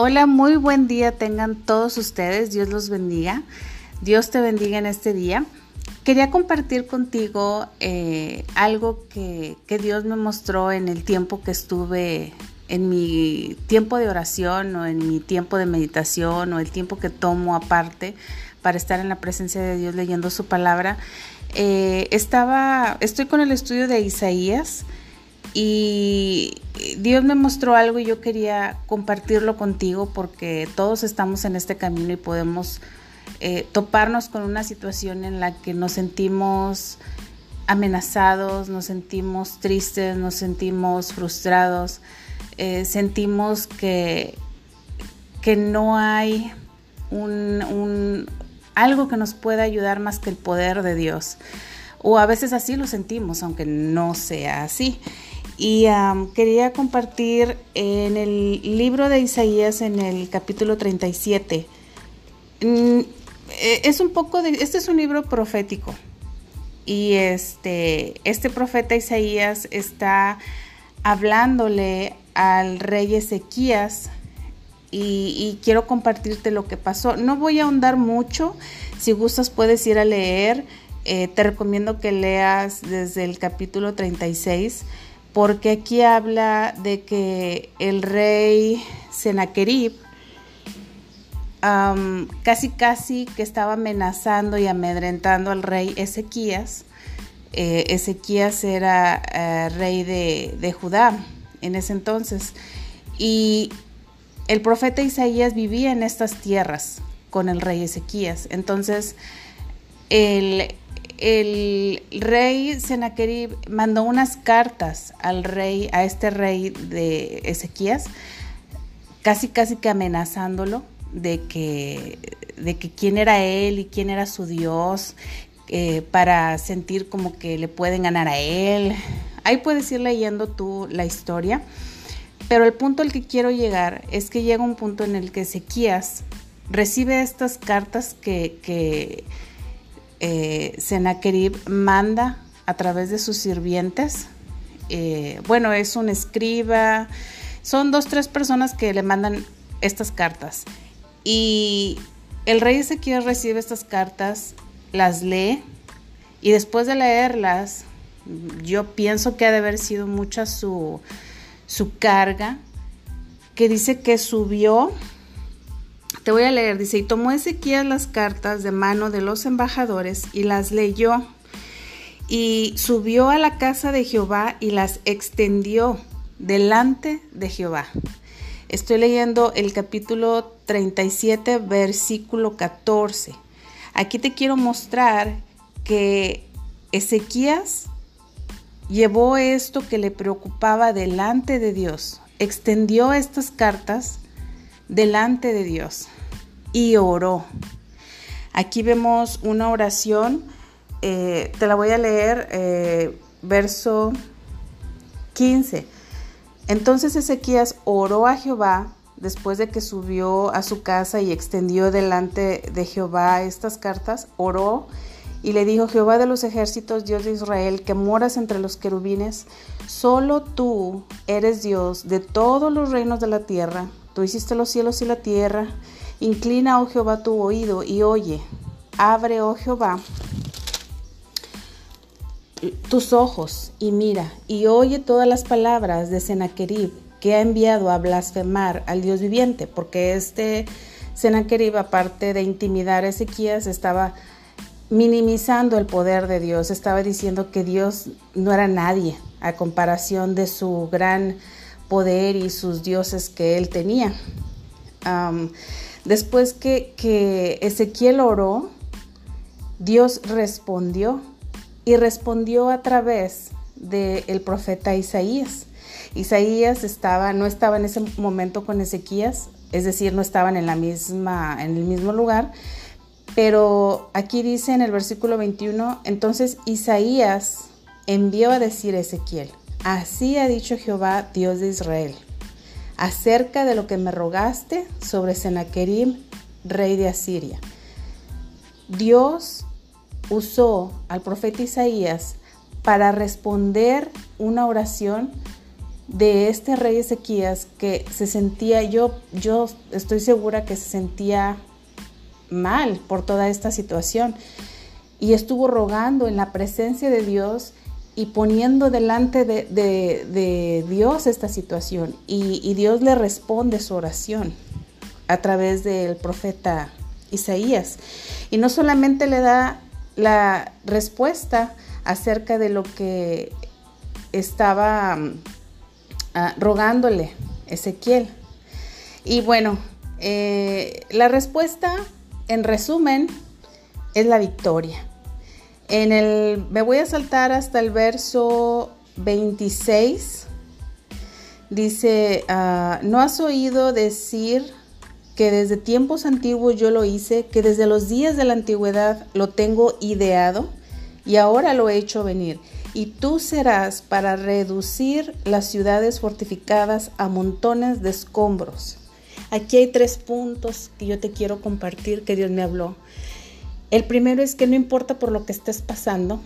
Hola, muy buen día tengan todos ustedes. Dios los bendiga. Dios te bendiga en este día. Quería compartir contigo eh, algo que, que, Dios me mostró en el tiempo que estuve en mi tiempo de oración o en mi tiempo de meditación o el tiempo que tomo aparte para estar en la presencia de Dios leyendo su palabra. Eh, estaba, estoy con el estudio de Isaías y Dios me mostró algo y yo quería compartirlo contigo porque todos estamos en este camino y podemos eh, toparnos con una situación en la que nos sentimos amenazados, nos sentimos tristes, nos sentimos frustrados, eh, sentimos que, que no hay un, algo que nos pueda ayudar más que el poder de Dios. O a veces así lo sentimos, aunque no sea así. Y quería compartir en el libro de Isaías, en el capítulo 37. Mm, e, es un poco de. Este es un libro profético. Y este, este profeta Isaías está hablándole al rey Ezequías y, y, quiero compartirte lo que pasó. No voy a ahondar mucho, si gustas puedes ir a leer, eh, te recomiendo que leas desde el capítulo 36 porque aquí habla de que el rey Senaquerib casi casi que estaba amenazando y amedrentando al rey Ezequías. Eh, Ezequías era eh, rey de, de, Judá en ese entonces. Y el profeta Isaías vivía en estas tierras con el rey Ezequías. Entonces, el, el rey Sennacherib mandó unas cartas al rey, a este rey de Ezequías, casi casi que amenazándolo de que, de que quién era él y quién era su Dios, eh, para sentir como que le pueden ganar a él. Ahí puedes ir leyendo tú la historia. Pero el punto al que quiero llegar es que llega un punto en el que Ezequías recibe estas cartas que, que eh, manda a través de sus sirvientes. Eh, bueno, es un escriba, son dos, tres personas que le mandan estas cartas. Y el rey Ezequiel recibe estas cartas, las lee y después de leerlas, yo pienso que ha de haber sido mucha su, su carga, que dice que subió te voy a leer, dice, y tomó Ezequiel las cartas de mano de los embajadores y las leyó, y subió a la casa de Jehová y las extendió delante de Jehová. Estoy leyendo el capítulo 37, versículo 14. Aquí te quiero mostrar que Ezequías llevó esto que le preocupaba delante de Dios, extendió estas cartas delante de Dios y oró. Aquí vemos una oración, eh, te la voy a leer, eh, verso 15. Entonces Ezequías oró a Jehová después de que subió a su casa y extendió delante de Jehová estas cartas, oró y le dijo, Jehová de los ejércitos, Dios de Israel, que moras entre los querubines, solo tú eres Dios de todos los reinos de la tierra, tú hiciste los cielos y la tierra, Inclina, oh Jehová, tu oído y oye. Abre, oh Jehová, tus ojos y mira y oye todas las palabras de Sennacherib que ha enviado a blasfemar al Dios viviente, porque este Sennacherib, aparte de intimidar a Ezequías, estaba minimizando el poder de Dios, estaba diciendo que Dios no era nadie a comparación de su gran poder y sus dioses que él tenía. Después que, Ezequiel oró, Dios respondió y respondió a través del profeta Isaías. Isaías estaba, no estaba en ese momento con Ezequías, es decir, no estaban en, la misma, en el mismo lugar, pero aquí dice en el versículo 21, entonces Isaías envió a decir a Ezequiel, así ha dicho Jehová, Dios de Israel acerca de lo que me rogaste sobre Sennacherib, rey de Asiria. Dios usó al profeta Isaías para responder una oración de este rey Ezequías que se sentía, yo, yo estoy segura que se sentía mal por toda esta situación y estuvo rogando en la presencia de Dios y poniendo delante de, Dios esta situación y, y Dios le responde su oración a través del profeta Isaías. Y no solamente le da la respuesta acerca de lo que estaba ah, rogándole Ezequiel. Y bueno, eh, la respuesta, en resumen, es la victoria. En el, me voy a saltar hasta el verso 26. Dice, ah, ¿no has oído decir que desde tiempos antiguos yo lo hice, que desde los días de la antigüedad lo tengo ideado y ahora lo he hecho venir. Y tú serás para reducir las ciudades fortificadas a montones de escombros. Aquí hay tres puntos que yo te quiero compartir que Dios me habló. El primero es que no importa por lo que estés pasando,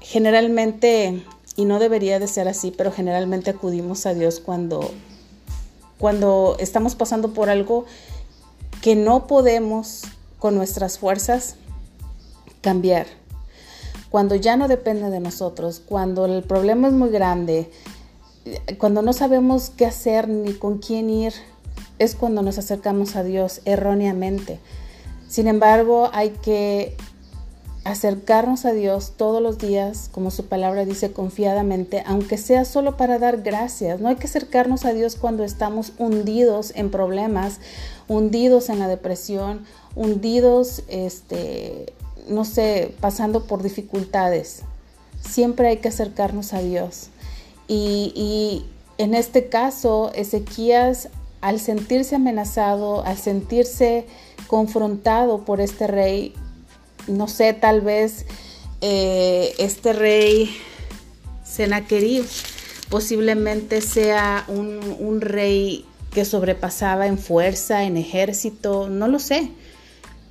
generalmente, y no debería de ser así, pero generalmente acudimos a Dios cuando cuando estamos pasando por algo que no podemos con nuestras fuerzas cambiar. Cuando ya no depende de nosotros, cuando el problema es muy grande, cuando no sabemos qué hacer ni con quién ir, es cuando nos acercamos a Dios erróneamente. Sin embargo, hay que acercarnos a Dios todos los días, como su palabra dice, confiadamente, aunque sea solo para dar gracias. No hay que acercarnos a Dios cuando estamos hundidos en problemas, hundidos en la depresión, hundidos, este, no sé, pasando por dificultades. Siempre hay que acercarnos a Dios. Y, y en este caso, Ezequías, al sentirse amenazado, al sentirse confrontado por este rey, no sé, tal vez eh, este rey Senaquerib posiblemente sea un, rey que sobrepasaba en fuerza, en ejército, no lo sé,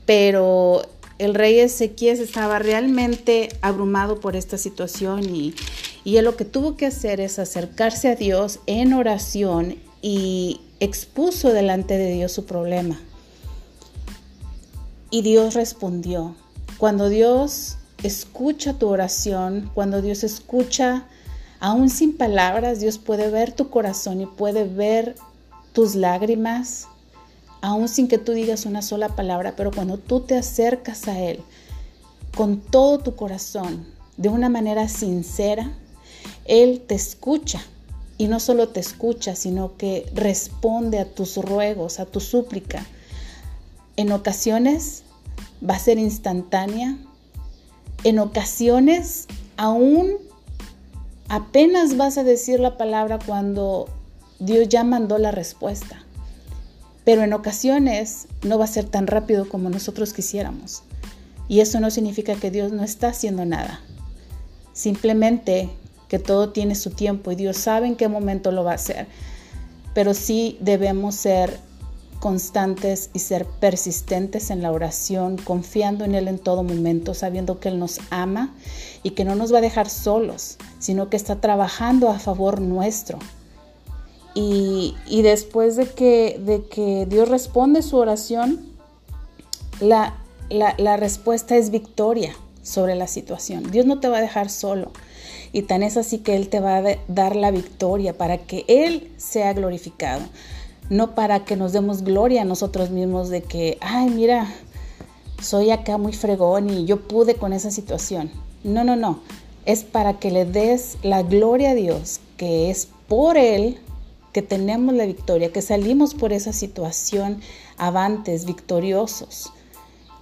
pero el rey Ezequiel estaba realmente abrumado por esta situación y, y él lo que tuvo que hacer es acercarse a Dios en oración y expuso delante de Dios su problema. Y Dios respondió. Cuando Dios escucha tu oración, cuando Dios escucha, aún sin palabras, Dios puede ver tu corazón y puede ver tus lágrimas, aún sin que tú digas una sola palabra, pero cuando tú te acercas a Él con todo tu corazón, de una manera sincera, Él te escucha. Y no solo te escucha, sino que responde a tus ruegos, a tu súplica. En ocasiones va a ser instantánea. En ocasiones, aún apenas vas a decir la palabra cuando Dios ya mandó la respuesta. Pero en ocasiones no va a ser tan rápido como nosotros quisiéramos. Y eso no significa que Dios no está haciendo nada. Simplemente que todo tiene su tiempo y Dios sabe en qué momento lo va a hacer. Pero sí debemos ser constantes y ser persistentes en la oración, confiando en Él en todo momento, sabiendo que Él nos ama y que no nos va a dejar solos, sino que está trabajando a favor nuestro. Y, después de que, de que Dios responde su oración, la, la respuesta es victoria sobre la situación. Dios no te va a dejar solo. Y tan es así que Él te va a dar la victoria para que Él sea glorificado no para que nos demos gloria a nosotros mismos de que, ay, mira, soy acá muy fregón y yo pude con esa situación. No, no, no. Es para que le des la gloria a Dios, que es por Él que tenemos la victoria, que salimos por esa situación avantes, victoriosos.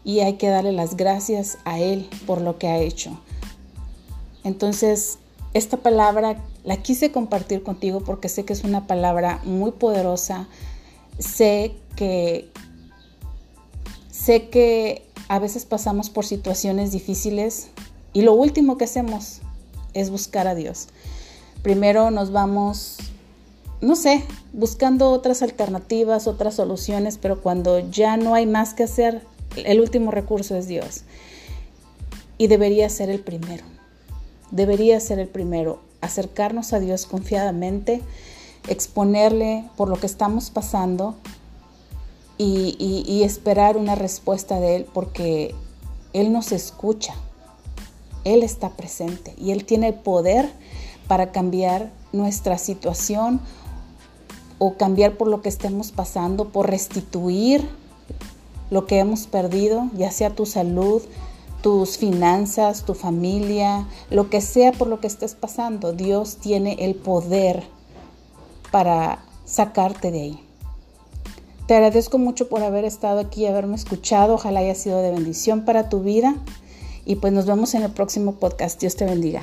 Y hay que darle las gracias a Él por lo que ha hecho. Entonces, esta palabra la quise compartir contigo porque sé que es una palabra muy poderosa. Sé que sé que a veces pasamos por situaciones difíciles y lo último que hacemos es buscar a Dios. Primero nos vamos no sé, buscando otras alternativas, otras soluciones, pero cuando ya no hay más que hacer, el último recurso es Dios. Y debería ser el primero debería ser el primero. acercarnos a Dios confiadamente, exponerle por lo que estamos pasando y, esperar una respuesta de Él porque Él nos escucha, Él está presente y Él tiene el poder para cambiar nuestra situación o cambiar por lo que estemos pasando, por restituir lo que hemos perdido, ya sea tu salud, tus finanzas, tu familia, lo que sea por lo que estés pasando, Dios tiene el poder para sacarte de ahí. Te agradezco mucho por haber estado aquí y haberme escuchado. Ojalá haya sido de bendición para tu vida. Y pues nos vemos en el próximo podcast. Dios te bendiga.